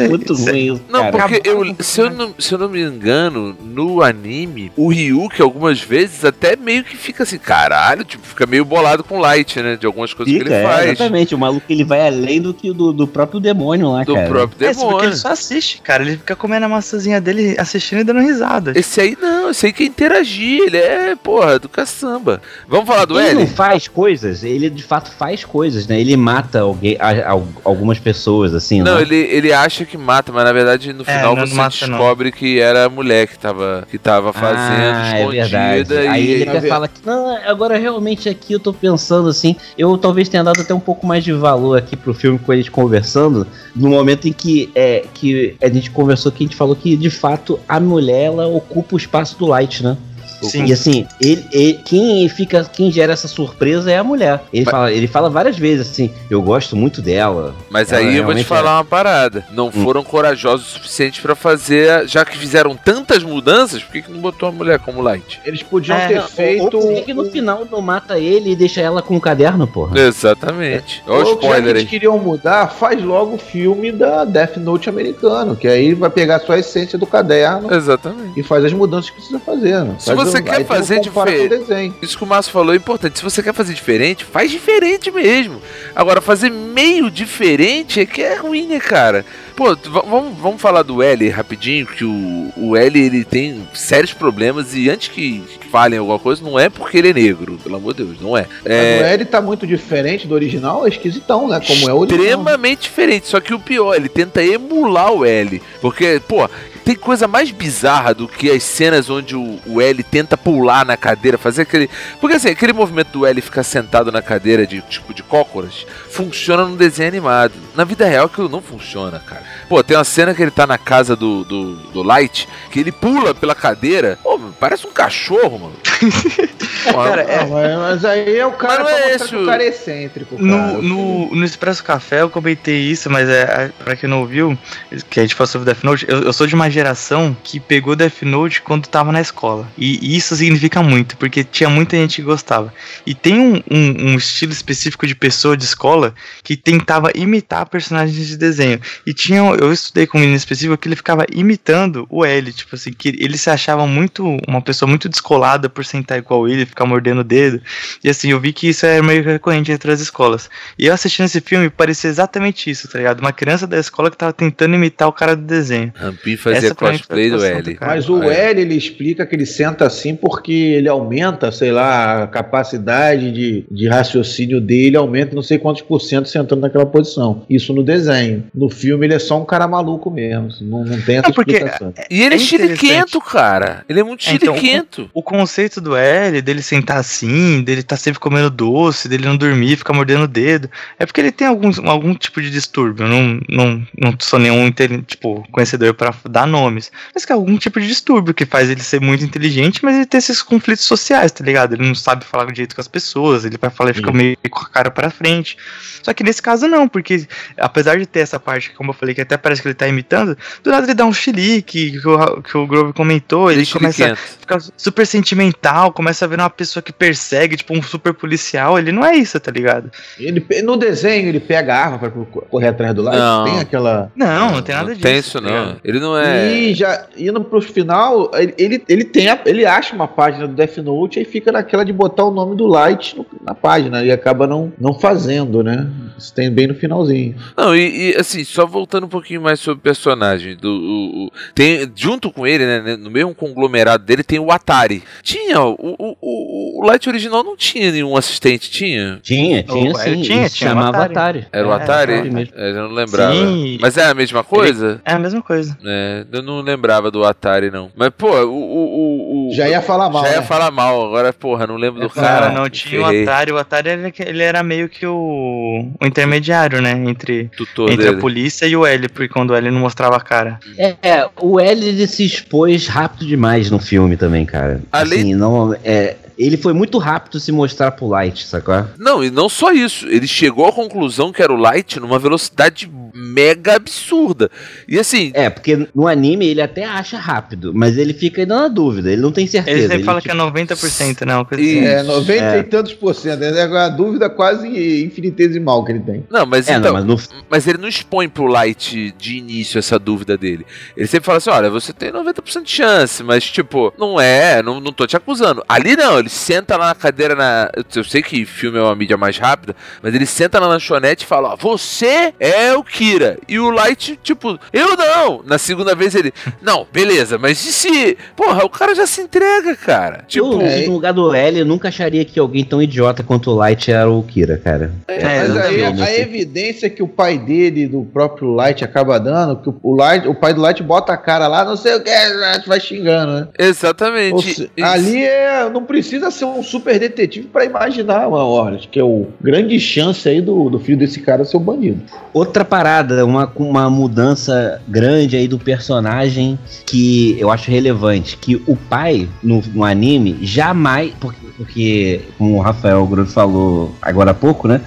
Muito Isso ruim isso, Não, cara. porque eu, se, eu não, se eu não me engano, no anime, o Ryuki algumas vezes até meio que fica assim, caralho, tipo, fica meio bolado com o Light, né? De algumas coisas Fica, que ele é, faz. exatamente. O maluco ele vai além do que do, do próprio demônio lá, do cara. próprio É, porque demônio. ele só assiste, cara. Ele fica comendo a maçãzinha dele, assistindo e dando risada. Esse aí não, esse aí quer interagir, ele é, porra, do caçamba. Vamos falar do ele L? não faz coisas, ele de fato faz coisas, né? Ele mata alguém, a- a- algumas pessoas, assim, Não, né? ele, ele acha que mata, mas na verdade no É, final não você mata, não. descobre que era a mulher que tava, que tava fazendo, ah, é verdade. escondida. Aí e ele até fala que, não, agora realmente aqui eu tô pensando assim, eu talvez tenha dado até um pouco mais de valor aqui pro filme com a gente conversando, no momento em que, é, que a gente conversou, que a gente falou que de fato a mulher ela ocupa o espaço do Light, né? Sim. E assim, ele, ele- quem fica, quem gera essa surpresa é a mulher. Ele, Mas- fala, ele fala várias vezes assim, eu gosto muito dela. Mas aí eu vou te realmente falar uma parada. Não foram corajosos o suficiente pra fazer, já que fizeram tantas mudanças, por que, que não botou a mulher como Light? Eles podiam É, ter Ou- feito. Ou, por que que no final não mata ele e deixa ela com o caderno, porra? Exatamente. Olha o Ou já que spoiler eles aí. queriam mudar, faz logo o filme da Death Note americano, que aí vai pegar só a essência do caderno Exatamente. e faz as mudanças que precisa fazer. né? Se Faz você o- quer fazer diferente-. Isso que o Márcio falou é importante. Se você quer fazer diferente, faz diferente mesmo. Agora, fazer meio diferente é que é ruim, né, cara? Pô, vamos, vamos falar do L rapidinho, que o, o L ele tem sérios problemas e antes que falem alguma coisa, não é porque ele é negro, pelo amor de Deus, não é. É o L tá muito diferente do original, é esquisitão, né? Como é o original. extremamente diferente. Só que o pior, ele tenta emular o L. Porque, pô, tem coisa mais bizarra do que as cenas onde o, o L tenta pular na cadeira, fazer aquele. Porque assim, aquele movimento do L ficar sentado na cadeira de tipo de cócoras funciona no desenho animado. Na vida real aquilo não funciona, cara. Pô, tem uma cena que ele tá na casa do, do, do Light, que ele pula pela cadeira. Pô, parece um cachorro, mano. Cara, é- Não, mas, aí é o cara Mas é esse que o- cara é excêntrico. Cara. No, no, no Expresso Café eu comentei isso, mas é, a- pra quem não ouviu, que a gente falou sobre Death Note, eu, eu sou de uma geração que pegou Death Note quando tava na escola. E, e isso significa muito, porque tinha muita gente que gostava. E tem um, um, um estilo específico de pessoa de escola que tentava imitar personagens de desenho. E tinha, eu estudei com um menino específico que ele ficava imitando o L, tipo assim, que ele se achava muito, uma pessoa muito descolada por sentar igual ele, ficar mordendo o dedo. E assim, eu vi que isso é meio recorrente entre as escolas. E eu assistindo esse filme, parecia exatamente isso, tá ligado? Uma criança da escola que tava tentando imitar o cara do desenho. Rampin fazia cosplay do L. Mas o É. L, ele explica que ele senta assim porque ele aumenta, sei lá, a capacidade de, de raciocínio dele, aumenta não sei quantos por cento sentando naquela posição. Isso no desenho. No filme ele é só um cara maluco mesmo. assim, Não, não tem essa É porque- explicação. E ele é, É chiliquento, cara. Ele é muito É, então, chiliquento. O conceito do L, dele sentar assim, dele tá sempre comendo doce, dele não dormir, ficar mordendo o dedo, é porque ele tem algum, algum tipo de distúrbio. Eu não, não, não sou nenhum tipo, conhecedor pra dar nomes. Mas que é algum tipo de distúrbio que faz ele ser muito inteligente, mas ele tem esses conflitos sociais, tá ligado? Ele não sabe falar do jeito com as pessoas, ele vai falar e fica meio com a cara pra frente. Só que nesse caso não, porque apesar de ter essa parte, como eu falei, que até parece que ele tá imitando, do nada ele dá um chilique, que o, que o Grove comentou, ele começa a Chiliquento. fica super sentimental, começa a ver uma pessoa que persegue, tipo um super policial. Ele não é isso, tá ligado? Ele, no desenho, ele pega a arma pra co- correr atrás do Light. Não. Tem aquela. Não, não, tem nada não disso. Tem isso, tá não. Ele não é. E já indo pro final, ele, ele, ele tem a- ele acha uma página do Death Note e fica naquela de botar o nome do Light no- na página e acaba não, não fazendo, né? Isso tem bem no finalzinho. Não, e, e, assim, só voltando um pouquinho mais sobre o personagem. Do, o- o- tem, junto com ele, né, no mesmo conglomerado dele, tem o Atari. Tinha, o, o, o, o Light original não tinha nenhum assistente, tinha? Tinha, tinha sim. tinha, ele se tinha o chamava Atari. Atari. Era o É, Atari? É, eu não lembrava. Sim. Mas é a mesma coisa? É a mesma coisa. É, eu não lembrava do Atari, não. Mas, pô, o. o, o, o Já ia falar mal. já ia né? falar mal, agora, porra, não lembro do É, cara. Cara, não tinha ferrei. o Atari. O Atari ele, ele era meio que o, o intermediário, né? Entre, Tutor entre dele. a polícia e o L, porque quando o L não mostrava a cara. É, é, o L ele se expôs rápido demais no filme também, cara. Além- Assim, não, é, ele foi muito rápido se mostrar pro Light, sacou? Não, e não só isso. Ele chegou à conclusão que era o Light numa velocidade mega absurda. E assim, É, porque no anime ele até acha rápido, mas ele fica ainda na dúvida, ele não tem certeza. Ele sempre ele, fala tipo, que é 90%, né? Uma coisa E- assim. É, 90 É. e tantos por cento. É uma dúvida quase infinitesimal que ele tem. não, mas É, então, não, mas no, mas ele não expõe pro Light de início essa dúvida dele. Ele sempre fala assim: olha, você tem 90% de chance, mas tipo, não é, não, não tô te acusando. Ali não, ele senta lá na cadeira na. Eu, sei que filme é uma mídia mais rápida, mas ele senta na lanchonete e fala: ó, você é o E o Light, tipo, eu não. Na segunda vez ele, não, beleza, mas e se. Porra, o cara já se entrega, cara. Tipo, eu, é- no lugar do L, eu nunca acharia que alguém tão idiota quanto o Light era o Kira, cara. É, Mas aí a, evidência que o pai dele, do próprio Light, acaba dando, que o, Light, o pai do Light bota a cara lá, não sei o que, vai xingando, né? Exatamente. se- ali é, não precisa ser um super detetive pra imaginar, uma hora, que é o grande chance aí do, do filho desse cara ser o bandido. Outra parada, uma, uma mudança grande aí do personagem que eu acho relevante, que o pai no, no anime jamais, porque, porque como o Rafael Grosso falou agora há pouco, né,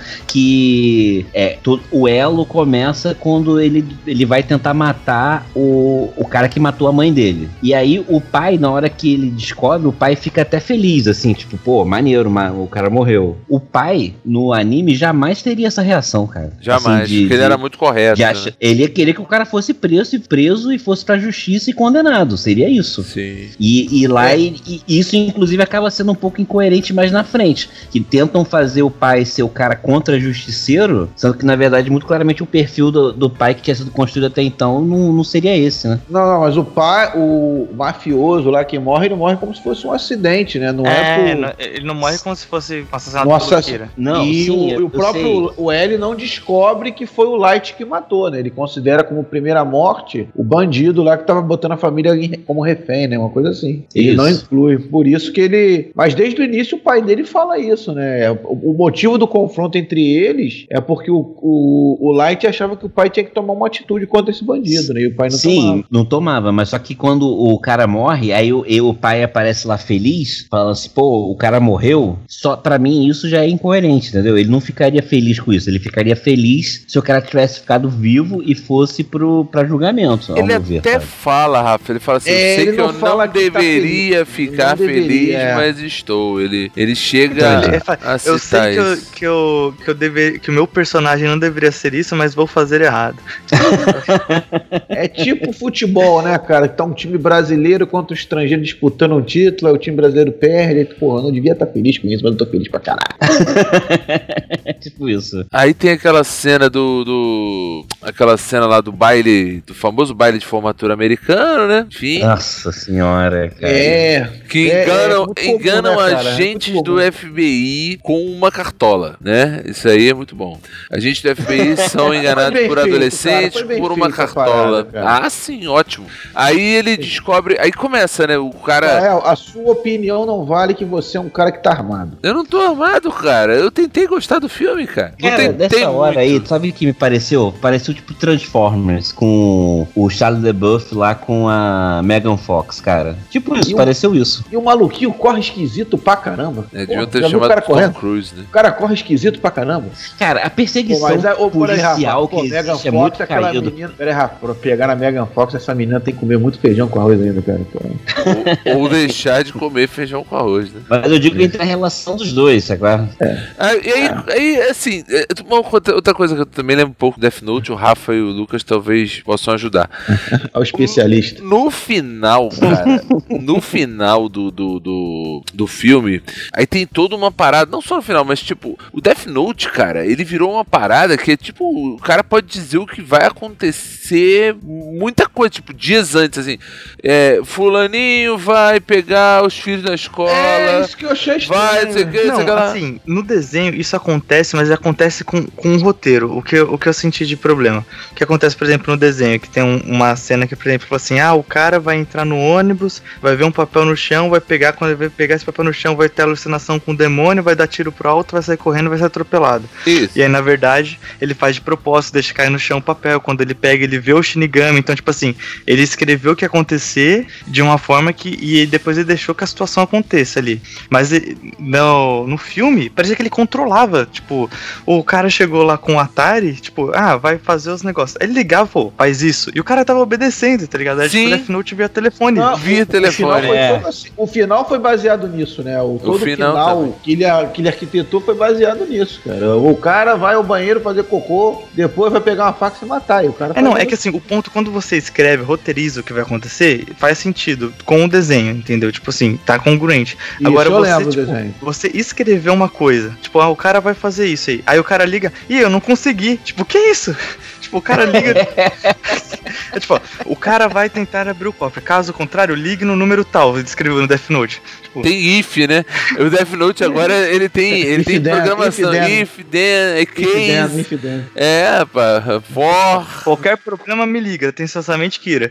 que é, to- o elo começa quando ele, ele vai tentar matar o, o cara que matou a mãe dele. E aí o pai, na hora que ele descobre, o pai fica até feliz, assim, tipo, pô, maneiro, ma- o cara morreu. O pai, no anime, jamais teria essa reação, cara. Jamais, Assim, de- porque ele de- era muito correto. De né? acha- Ele ia querer que o cara fosse preso e preso e fosse pra justiça e condenado. Seria isso. Sim. E, e lá, É. e- e isso inclusive acaba sendo um pouco incoerente mais na frente. Que tentam fazer o pai ser o cara contra justiceiro, sendo que na verdade, muito claramente, o perfil do, do pai que tinha sido construído até então não, não seria esse, né? Não, não, mas o pai, o mafioso lá que morre, ele morre como se fosse um acidente, né? Não é, É, por... ele não morre como se fosse um assassinato. Kira. Não, e sim, o, eu- o próprio o L não descobre que foi o Light que matou, né? Ele considera como primeira morte o bandido lá que tava botando a família como refém, né? Uma coisa assim. Ele Isso. não inclui. Por isso que ele. Mas desde o início o pai dele fala isso, né? O, o motivo do confronto entre eles é porque o, o, o Light achava que o pai tinha que tomar uma atitude contra esse bandido, né? E o pai não Sim, tomava. não tomava, mas só que quando o cara morre, aí o, e o pai aparece lá feliz, falando assim, pô, o cara morreu. Só para mim isso já é incoerente, entendeu? Ele não ficaria feliz com isso, ele ficaria feliz se o cara tivesse ficado vivo e fosse pro pra julgamento, Ele ver, até sabe? fala, Rafa, ele fala assim, É, eu sei que eu não fala não tá deveria ficar Não deveria, feliz, é. mas estou. Ele, ele chega Então, ele fa- a Eu sei que, eu, isso. que, eu, que, eu deve, que o meu personagem não deveria ser isso, mas vou fazer errado. É tipo futebol, né, cara? Que tá um time brasileiro contra o estrangeiro disputando um título, aí o time brasileiro perde. Porra, eu não devia estar feliz com isso, mas eu tô feliz pra caralho. É tipo isso. Aí tem aquela cena do, do do. aquela cena lá do baile, do famoso baile de formatura americano, né? Enfim. Nossa senhora, cara. É. Que É, enganam, é comum, enganam né, cara? É agentes muito do. FBI com uma cartola, né? Isso aí é muito bom. Agentes do FBI são enganados por feito, adolescentes por uma cartola. parada, ah, sim, ótimo. Aí ele descobre. Aí começa, né? O cara. Rafael, a sua opinião não vale que você é um cara que tá armado. Eu não tô armado, cara. Eu tentei gostar do filme, cara. Não Cara, tentei dessa hora muito. aí, sabe o que me pareceu? Pareceu tipo Transformers com o Charlie LeBuff lá com a Megan Fox, cara. Tipo isso, E o- pareceu isso. E o maluquinho corre esquisito pra caramba. É, deviam ter viu o chamado cara Tom correndo? Cruise, né? O cara corre esquisito pra caramba. Cara, a Pô, perseguição mas, é, ô, policial pô, que Megan existe é Fox, muito aquela caído. menina. Rafa, pra pegar na Megan Fox, essa menina tem que comer muito feijão com arroz ainda, cara. Pô. ou, ou deixar de comer feijão com arroz, né? Mas eu digo entre a relação dos dois, sabe? qual é? Ah, e aí, aí, assim, é, uma outra outra coisa que eu também lembro um pouco do Death Note, o Rafa e o Lucas talvez possam ajudar. Ao especialista. No final, cara, no final do, do, do, do filme, aí tem toda uma parada, não só no final, mas tipo, o Death Note, cara, ele virou uma parada que é tipo, o cara pode dizer o que vai acontecer muita coisa, tipo, dias antes, assim, é, fulaninho vai pegar os filhos na escola, É isso que eu achei estranho. vai, não sei o que, não assim, no desenho isso acontece, mas acontece com, com o roteiro. O que, o que eu senti de problema. O que acontece, por exemplo, no desenho, que tem um- uma cena que, por exemplo, fala assim: ah, o cara vai entrar no ônibus, vai ver um papel no chão, vai pegar, quando ele vai pegar esse papel no chão, vai ter alucinação com o demônio, vai dar tiro pro alto, vai sair correndo, vai ser atropelado. Isso. E aí, na verdade, ele faz de propósito, deixa cair no chão o papel. Quando ele pega, ele vê o Shinigami. Então, tipo assim, ele escreveu o que ia acontecer de uma forma que. E depois ele deixou que a situação aconteça ali. Mas ele- no, no filme, parecia que ele controlava. Tipo, o cara chegou lá com o Atari, tipo, ah, vai fazer os negócios. Aí ele ligava, pô, faz isso. E o cara tava obedecendo, tá ligado? Aí, Sim. tipo, Death Note via telefone. Não, Via o- telefone, O final, foi é. assim- o final foi baseado nisso, né? O, todo final final, também. que, ele, que ele arquitetou foi baseado nisso, cara. O cara vai ao banheiro fazer cocô, depois vai pegar uma faca e matar. E o cara É, não, é que assim, o ponto, quando você escreve, roteiriza o que vai acontecer, faz sentido com o desenho, entendeu? Tipo assim, tá congruente. Isso, Agora eu você, tipo, desenho. você escreveu uma coisa, tipo, ah, o cara vai fazer isso aí. Aí o cara liga, ih, eu não consegui. Tipo, que isso? Tipo, o cara liga. é tipo, ó, o cara vai tentar abrir o cofre. Caso contrário, ligue no número tal, ele escreveu no Death Note. Tipo, Tem if, né? O Death Note agora ele tem, ele If tem then, programação. if then. If, then, é Infidel, case. infidel. É, pá, for. qualquer problema me liga, atenciosamente Kira.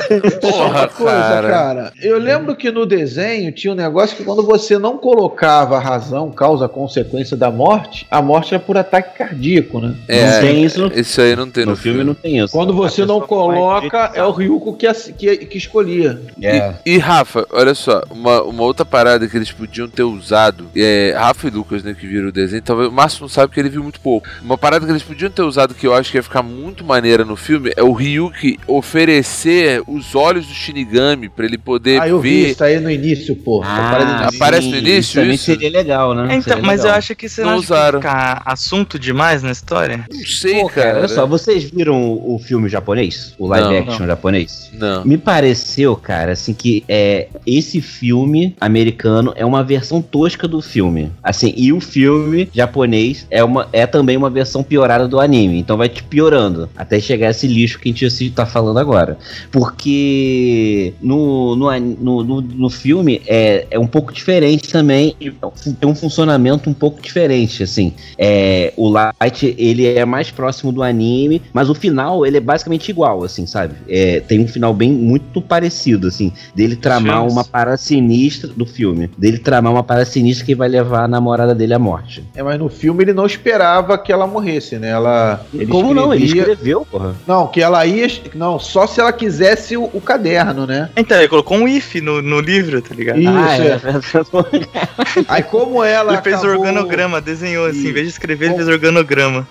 Porra, coisa, cara. cara. Eu lembro que no desenho tinha um negócio que quando você não colocava a razão, causa, consequência da morte, a morte era por ataque cardíaco, né? É, não tem isso no, Isso aí não tem no filme, não tem isso. Quando você não coloca, é o Ryuko que, que, que escolhia. É. E, e, Rafa, olha só, uma, uma outra parada que eles podiam ter usado, é, Rafa e Lucas, né, que viram o desenho, talvez o Márcio não sabe que ele viu muito pouco. Uma parada que eles podiam ter usado que eu acho que ia ficar muito maneira no filme é o Ryuki oferecer os olhos do Shinigami pra ele poder Ah, eu vi ver. isso aí no início, parada Ah, no início. aparece no início também isso? seria legal, né? É, então, Seria mas eu legal. acho que você Não não usaram. ficar assunto demais na história? Não sei, Pô, cara, cara. olha só, vocês viram o, o filme japonês? O live Não. action japonês? Não. Me pareceu, cara, assim, que é, esse filme americano é uma versão tosca do filme. Assim, e o filme japonês é, uma, é também uma versão piorada do anime. Então vai te piorando até chegar esse lixo que a gente tá falando agora. Porque no, no, no, no, filme é, é um pouco diferente também. e Tem um funcionamento um pouco diferente, assim. É, o Light, ele é mais próximo do anime, mas o final, ele é basicamente igual, assim, sabe? É, tem um final bem muito parecido, assim, dele tramar Filmes. uma parada sinistra do filme, dele tramar uma parada sinistra que vai levar a namorada dele à morte. É, mas no filme ele não esperava que ela morresse, né? Ela. ele Como não? Ele escrevia- escreveu, porra. Não, que ela ia. Não, só se ela quisesse o, o caderno, né? Então, ele colocou um if no, no livro, tá ligado? Isso, ah, é. é. Aí como ela. Ele fez acabou- organograma, desenhou assim, E- em vez de escrever, ele fez organograma.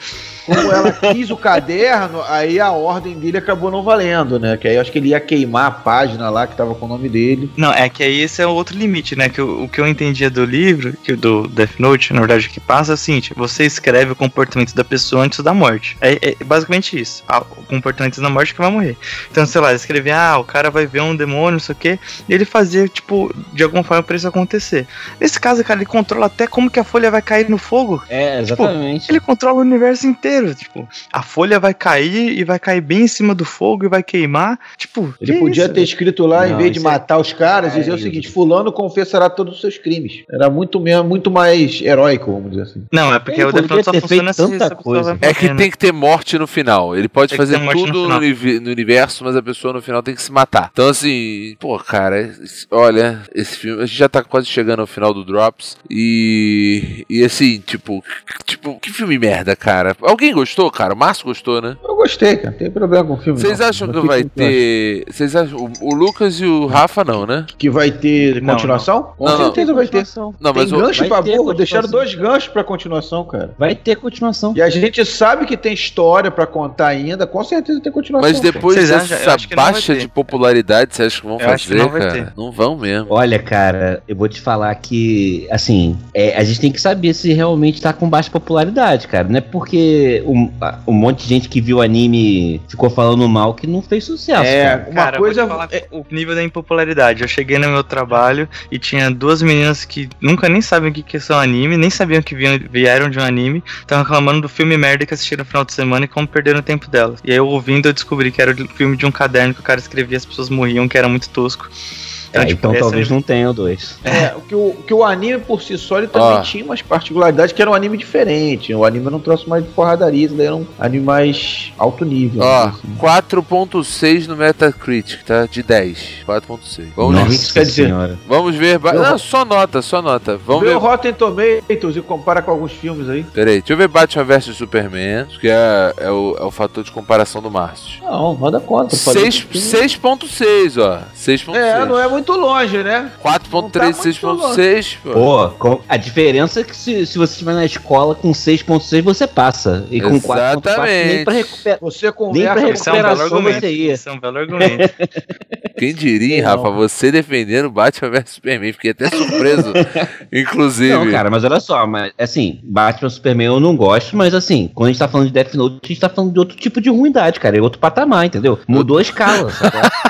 Como ela quis o caderno, aí a ordem dele acabou não valendo, né? Que aí eu acho que ele ia queimar a página lá que tava com o nome dele. Não, é que aí esse é o outro limite, né? Que o, o que eu entendia do livro, que o do Death Note, na verdade, o que passa é o seguinte: você escreve o comportamento da pessoa antes da morte. É, é basicamente isso. Ah, o comportamento antes da morte que vai morrer. Então, sei lá, escrever, ah, o cara vai ver um demônio, não sei o quê, e ele fazia, tipo, de alguma forma pra isso acontecer. Nesse caso, cara, ele controla até como que a folha vai cair no fogo. É, exatamente. Ele controla o universo inteiro. Maneiro. Tipo, a folha vai cair e vai cair bem em cima do fogo e vai queimar. Tipo, Ele que podia isso? ter escrito lá, em Não, vez de é- matar os caras, É dizer o isso. seguinte: Fulano confessará todos os seus crimes. Era muito, mesmo, muito mais heróico, vamos dizer assim. Não, é porque Ele o Death poderia Note só ter funciona feito se tanta coisa. É que né? tem que ter morte no final. Ele pode Tem fazer no tudo no, univ- no universo, mas a pessoa no final tem que se matar. Então, assim, pô, cara, olha, esse filme. A gente já tá quase chegando ao final do Drops. E. E assim, tipo. Tipo, que filme merda, cara. Alguém gostou, cara? O Márcio gostou, né? Eu gostei, cara. Não tem problema com o filme. Vocês acham que vai ter. Vocês acham. O, o Lucas e o Rafa não, né? Que vai ter Não, continuação? Com Não, certeza vai ter. Não, tem mas o. gancho vai pra burro, deixaram dois ganchos pra continuação, cara. Vai ter continuação. E a gente sabe que tem história pra contar ainda, com certeza tem continuação. Mas depois Vocês acham? Dessa baixa de popularidade, você acha que vão Eu fazer, não vai cara? ter. Não vão mesmo. Olha, cara, eu vou te falar que, assim, é, a gente tem que saber se realmente tá com baixa popularidade, cara. Não é porque um, um monte de gente que viu o anime ficou falando mal que não fez sucesso. É, cara. uma Cara, coisa. vou te falar o nível da impopularidade. Eu cheguei no meu trabalho e tinha duas meninas que nunca nem sabem o que, que são anime, nem sabiam que vieram de um anime, estavam reclamando do filme merda que assistiram no final de semana e como perderam o tempo delas. E aí eu ouvindo eu descobri que era o filme de um caderno que o cara escrevia as pessoas morriam, que era muito tosco. É, tipo, então talvez é- não tenha o dois. É, o que o, que o anime por si só ele também Ó. tinha umas particularidades que era um anime diferente. O anime não trouxe mais de porradaria, isso daí era um anime mais alto nível. Ó, assim. 4.6 no Metacritic, tá? De 10. 4.6. Vamos, Nossa. ver. isso quer dizer? senhora. Vamos ver. ba- Eu- Não, só nota, só nota. Vamos Vê o ver. Rotten Tomatoes e compara com alguns filmes aí. Peraí, deixa eu ver Batman vs Superman, que é, é, o, é o fator de comparação do Márcio. Não, roda conta. eu falei Seis- que filme- 6.6, ó. 6.6. É, não é muito longe, né? 4.3, Não tá muito 6.6, pô. Pô, com- a diferença é que se, se você estiver na escola com 6.6 você passa. E com 4.4 nem pra recuperar. Você Nem conversa pra com Isso é um belo recuperação você ia. Isso é um belo argumento. Quem diria, hein. Rafa, você defendendo Batman vs Superman. Fiquei até surpreso, inclusive. Não, cara, mas olha só, mas assim, Batman Superman eu não gosto, mas assim, quando a gente tá falando de Death Note, a gente tá falando de outro tipo de ruindade, cara, é outro patamar, entendeu? Mudou a escala. sacou?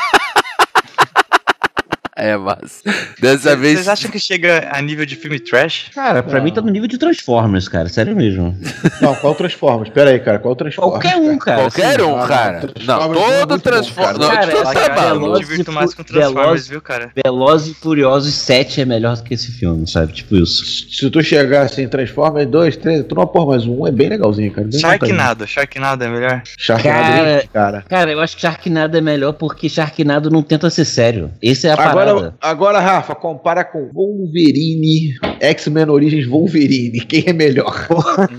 É, mas dessa vez. Vocês acham que chega a nível de filme trash? cara, pra Não. mim tá no nível de Transformers, cara, sério mesmo. Não, qual Transformers? Pera aí, cara, qual Transformers? Qualquer um, cara. Qualquer assim, um, cara. Transformers Não, é todo muito bom, Transformers. cara. Não, Cara, cara é maluco. Eu me divirto e mais com Transformers, Velozes- viu, cara? Velozes e Furiosos 7 é melhor do que esse filme, sabe? Tipo isso. Se tu chegar assim, Transformers 2, 3, tu não pôr mais um, é bem legalzinho, cara. Bem Sharknado, Sharknado é melhor? Sharknado, Cara- hein, cara. Cara, eu acho que Sharknado é melhor porque Sharknado não tenta ser sério. Essa é a parada. Agora, agora, Rafa, compara com Wolverine, X-Men Origins Wolverine. Quem é melhor?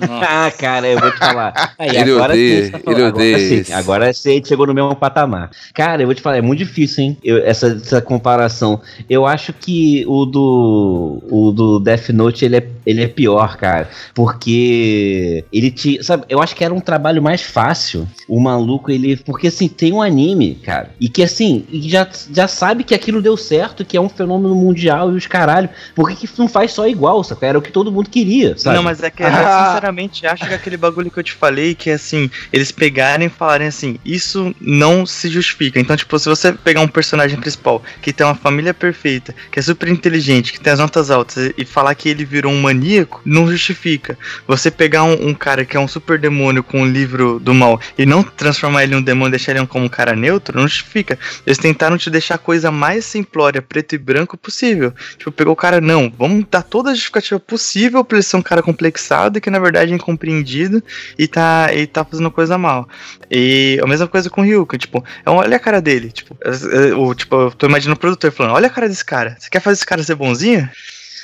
Ah, cara, eu vou te falar. Aí, Ele agora odeia, tá ele agora odeia sim, agora sim, chegou no mesmo patamar. Cara, eu vou te falar, é muito difícil, hein? eu- essa, essa comparação. Eu acho que o do o do Death Note ele é, ele é pior, cara, porque ele te, sabe? Eu acho que era um trabalho mais fácil. O maluco ele, porque assim tem um anime, cara, e que assim e já já sabe que aquilo deu certo, que é um fenômeno mundial e os caralho. Por que, que não faz só igual, sabe? Era o que todo mundo queria, sabe? Não, mas é que eu Ah. sinceramente acho que aquele bagulho que eu te falei, que é assim, eles pegarem e falarem assim, isso não se justifica. Então, tipo, se você pegar um personagem principal que tem uma família perfeita, que é super inteligente, que tem as notas altas, e falar que ele virou um maníaco, não justifica. Você pegar um, um cara que é um super demônio com um livro do mal e não transformar ele em um demônio e deixar ele como um cara neutro, não justifica. Eles tentaram te deixar a coisa mais simplória, preto e branco possível. Tipo, pegou o cara, não, vamos dar toda a justificativa possível pra ele ser um cara complexado que na verdade é incompreendido e tá, e tá fazendo coisa mal. E a mesma coisa com o Ryuka, tipo, é olha a cara dele, tipo, é- é- o, tipo, eu tô imaginando o produtor falando, olha a cara desse cara, você quer fazer esse cara ser bonzinho?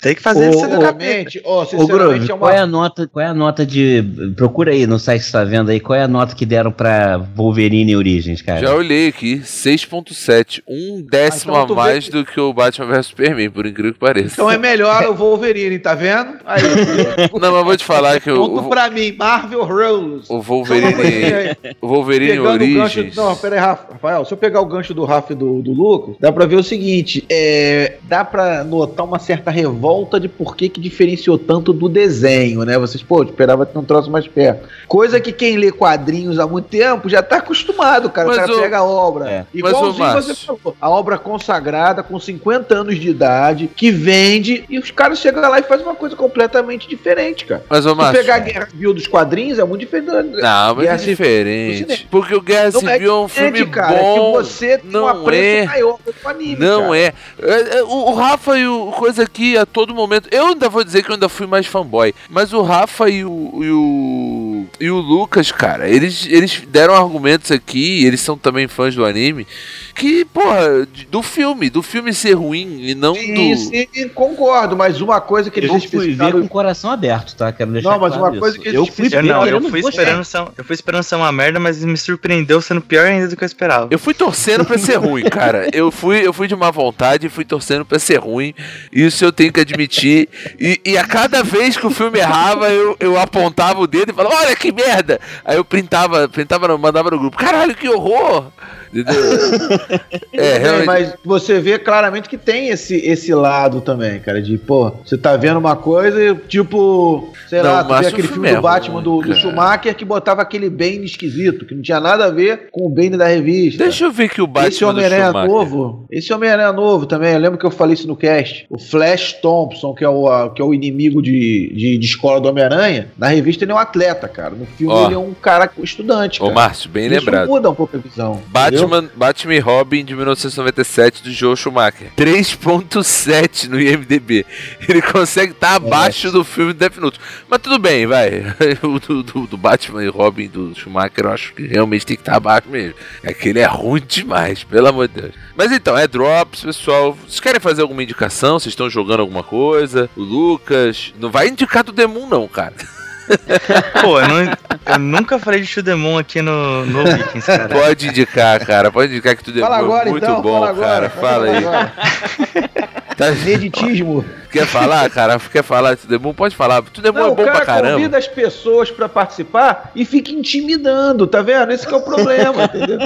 Tem que fazer ser do capeta. Sinceramente, ó, Ô, Grove, é uma... qual é a nota? Qual é a nota de. Procura aí no site que você tá vendo aí, qual é a nota que deram pra Wolverine Origins, cara? Já olhei aqui, 6.7. Um décimo Ah, então a mais do que o Batman vs Superman, por incrível que pareça. Então é melhor o Wolverine, tá vendo? Aí, Não, mas vou te falar que o, ponto o, pra mim, Marvel Rules. o Wolverine, o Wolverine Pegando o gancho. Origins. Não, pera aí, Rafa- Rafael. Se eu pegar o gancho do Rafa e do, do Lucas, dá pra ver o seguinte: é, dá pra notar uma certa revolta volta de por que, que diferenciou tanto do desenho, né? Vocês, pô, esperava ter um troço mais perto. Coisa que quem lê quadrinhos há muito tempo já tá acostumado, cara. Mas o cara o- pega a obra. É. Igualzinho Mas, ô, Márcio- você falou. A obra consagrada, com 50 anos de idade, que vende, e os caras chegam lá e fazem uma coisa completamente diferente, cara. Mas, ô, Se Márcio. pegar a Guerra Civil dos quadrinhos, é muito diferente. Não, mas é diferente. Porque o Guerra Não é Civil é um filme cara, bom. é que você tem não um apreço é. maior do anime, Não cara. é. É, é, O, o Rafa e o coisa aqui a todo momento. Eu ainda vou dizer que eu ainda fui mais fanboy. Mas o Rafa e o. E o, e o Lucas, cara, eles, eles deram argumentos aqui, eles são também fãs do anime. Que, porra, do filme, do filme ser ruim e não Sim, do. sim, concordo, mas uma coisa que eles Eu fui ver com o coração aberto, tá? Quero deixar Não, mas claro uma coisa isso. que eles eu fui Eu não, eu fui esperando ser, eu fui esperando ser uma merda, mas me surpreendeu sendo pior ainda do que eu esperava. Eu fui torcendo pra ser ruim, cara. Eu fui, eu fui de má vontade e fui torcendo pra ser ruim. Isso eu tenho que admitir. E, e a cada vez que o filme errava, eu, eu apontava o dedo e falava, olha que merda! Aí eu printava, printava mandava no grupo, caralho, que horror! É, realmente. mas você vê claramente que tem esse, esse lado também, cara, de, pô, você tá vendo uma coisa e, tipo, sei Não, lá, tu vê aquele filme do Batman do, do. Schumacher que botava aquele Bane esquisito, que não tinha nada a ver com o Bane da revista. Deixa eu ver que o Batman esse Homem-Aranha novo, esse Homem-Aranha novo também, eu lembro que eu falei isso no cast. O Flash Thompson, que é o, a- que é o inimigo de, de, de escola do Homem-Aranha, na revista ele é um atleta, cara. No filme Ó. ele é um cara estudante, Ô, cara. Márcio, bem Isso lembrado. muda um pouco a visão. entendeu? Batman, Batman e Robin de 1997 do Joe Schumacher. 3.7 no IMDB. Ele consegue estar abaixo do filme Death Note. Mas tudo bem, vai. O do, do- do Batman e Robin do Schumacher eu acho que realmente tem que estar abaixo mesmo. Aquele é ruim demais, pelo amor de Deus. Mas então, é Drops, pessoal. Vocês querem fazer alguma indicação? Vocês estão jogando alguma coisa? O Lucas. Não vai indicar do Demon, não, cara. Pô, eu, não- eu nunca falei de Shudemon aqui no, no Vikings, cara. Pode indicar, cara. Pode indicar que tudo é Fala agora, muito então. bom, fala agora, cara. Fala aí. agora. Tá- Meditismo. Quer falar, cara? Quer falar de tudo é bom? Pode falar. Tudo é bom é cara pra caramba. convida as pessoas pra participar e fica intimidando, tá vendo? Esse que é o problema, entendeu?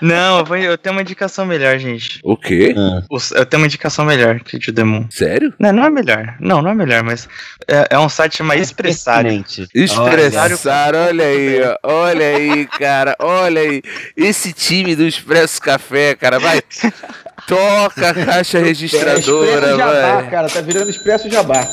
Não, eu, vou- eu tenho uma indicação melhor, gente. O quê? Os- Eu tenho uma indicação melhor que Shudemon. Sério? Não, não é melhor. Não, não é melhor, mas é, é um site chamado Expressário. Pertinente. Expressar, olha aí, ó. olha aí, cara, olha aí. Esse time do Expresso Café, cara, vai. Toca a caixa registradora, Expresso Jabá, vai. cara, tá virando Expresso Jabá.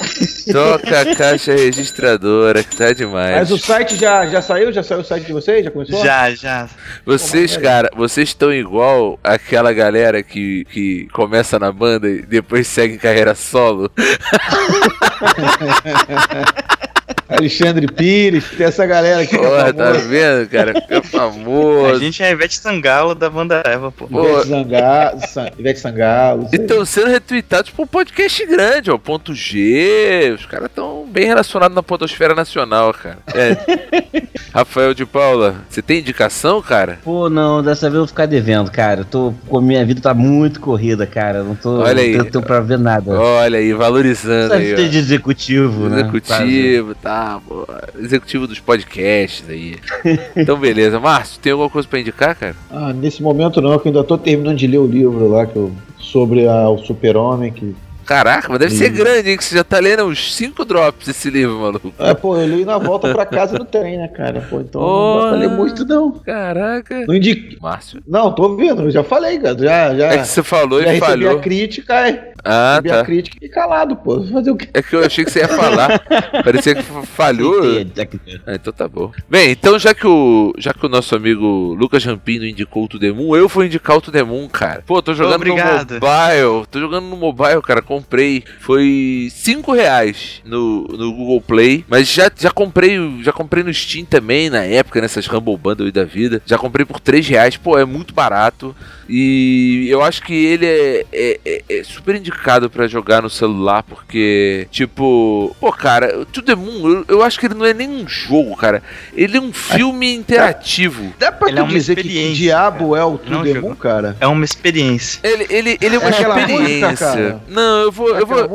Toca a caixa registradora, que tá demais. Mas o site já, já saiu? Já saiu o site de vocês? Já começou? Já, já. Vocês, cara, vocês estão igual aquela galera que, que começa na banda e depois segue carreira solo. Alexandre Pires, tem essa galera aqui. que é Porra, tá vendo, cara? Fica A famoso. gente é a Ivete Sangalo da banda Eva, pô. Ivete Sangalo, San- Ivete Sangalo. E estão sendo retweetados por um podcast grande, ó. Ponto G. Os caras estão bem relacionados na Podosfera Nacional, cara. É. Rafael de Paula, você tem indicação, cara? Pô, não, dessa vez eu vou ficar devendo, cara. Eu tô, pô, minha vida tá muito corrida, cara. Não tô Olha aí. não tenho tempo pra ver nada. Olha aí, valorizando Sabe aí, ter ó. de executivo, né? Executivo, tá, Executivo dos podcasts aí. Então, beleza. Márcio, tem alguma coisa pra indicar, cara? Ah, nesse momento não, que eu ainda tô terminando de ler o livro lá que eu, sobre a- o super-homem. Que... Caraca, mas deve ser grande, hein? Que você já tá lendo uns 5 drops esse livro, maluco. É, pô, eu li na volta pra casa no trem, né, cara? Pô, então não dá pra ler muito, não. Caraca. Não indico. Márcio. Não, tô ouvindo, eu já falei, cara. Já, já, É que você falou já e falhou. a crítica, é. Ah, a tá. crítica e calado, pô. Fazer o quê? É que eu achei que você ia falar. Parecia que fa- falhou. Ah, então tá bom. Bem, então já que o já que o nosso amigo Lucas Rampino indicou o To The Moon, eu vou indicar o To The Moon, cara. Pô, tô jogando Obrigado. no mobile. Tô jogando no mobile, cara. Comprei. Foi 5 reais no, no Google Play. Mas já, já comprei já comprei no Steam também, na época, nessas Rumble Bundle da vida. Já comprei por 3 reais. Pô, é muito barato. E eu acho que ele é, é- é- é super indicado pra jogar no celular, porque, tipo, pô, cara, To The Moon, eu, eu acho que ele não é nem um jogo, cara. Ele é um filme interativo. Dá pra Ele tu é uma dizer que, que diabo é o Não, To The jogo. Moon, cara? É uma experiência. Ele, ele, ele é uma É música, experiência. cara? não, eu vou. Eu vou eu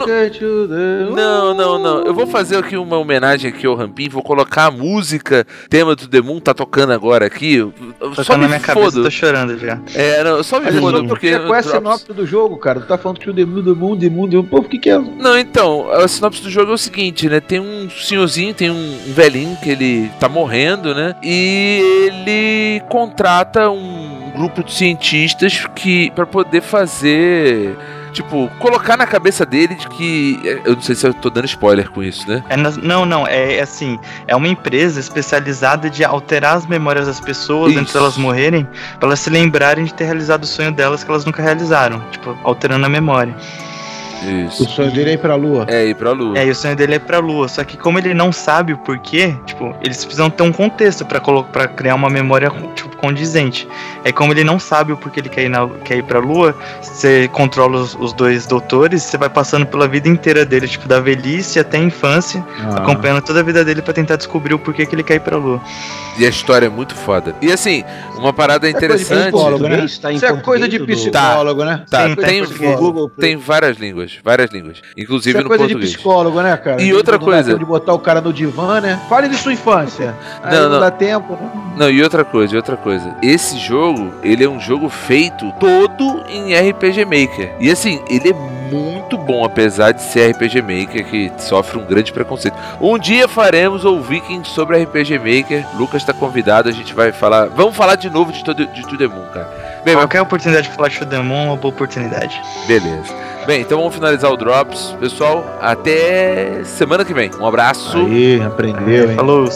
não- não, não, não. Eu vou fazer aqui uma homenagem aqui ao Rampim. Vou colocar a música, tema do The Moon, tá tocando agora aqui. Tô Só na me minha cabeça, fodo. tô chorando já. É, não, só me só porque. qual é a sinopse do jogo, cara? Tu tá falando The Moon, the Moon, the Moon. Pô, o que que é? Não, então, a sinopse do jogo é o seguinte, né? Tem um senhorzinho, tem um um velhinho que ele tá morrendo, né? E ele contrata um grupo de cientistas que para poder fazer tipo, colocar na cabeça dele de que. Eu não sei se eu tô dando spoiler com isso, né? É nas- não, não, é, é assim, é uma empresa especializada de alterar as memórias das pessoas Isso. antes delas morrerem, pra elas se lembrarem de ter realizado o sonho delas que elas nunca realizaram, tipo, alterando a memória. O Isso. sonho dele é ir pra lua. É, ir pra lua. É, e o sonho dele é pra lua, só que como ele não sabe o porquê, tipo, eles precisam ter um contexto pra pra criar uma memória tipo, condizente. É como ele não sabe o porquê ele quer ir, na, quer ir pra lua, você controla os, os dois doutores, você vai passando pela vida inteira dele, tipo, da velhice até a infância, Ah. acompanhando toda a vida dele pra tentar descobrir o porquê que ele quer ir pra lua. E a história é muito foda. E assim, uma parada coisa de interessante. psicólogo, né? Tá em Isso é coisa de psicólogo, né? Tá, Sim, tá tem, em português. Google, tem várias línguas, várias línguas. Inclusive Isso é no coisa português. de psicólogo, né, cara? E outra Não coisa- De botar o cara no divã, né? Fale de sua infância. Aí Não, não, não. dá tempo, né? Não, e outra coisa, e outra coisa. Esse jogo, ele é um jogo feito todo em RPG Maker. E assim, ele é muito bom, apesar de ser RPG Maker, que sofre um grande preconceito. Um dia faremos o Vikings sobre RPG Maker. Lucas está convidado, a gente vai falar. Vamos falar de novo de, todo, de To The Moon, cara. Bem, mas Qualquer oportunidade de falar de Shudemon é uma boa oportunidade. beleza. Bem, então vamos finalizar o Drops. Pessoal, até semana que vem. Um abraço. Aí, aprendeu, hein? Falou!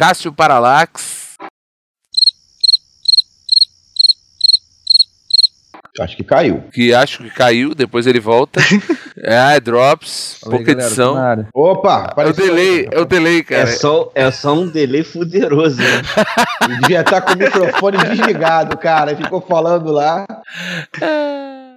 Cássio Paralax. Acho que caiu. que acho que caiu, depois ele volta. é, drops, pouca edição. Opa, É o apareceu delay, é o delay, é, cara. só, é só um delay fuderoso, né? Ele devia estar com o microfone desligado, cara. Ficou falando lá. Ah.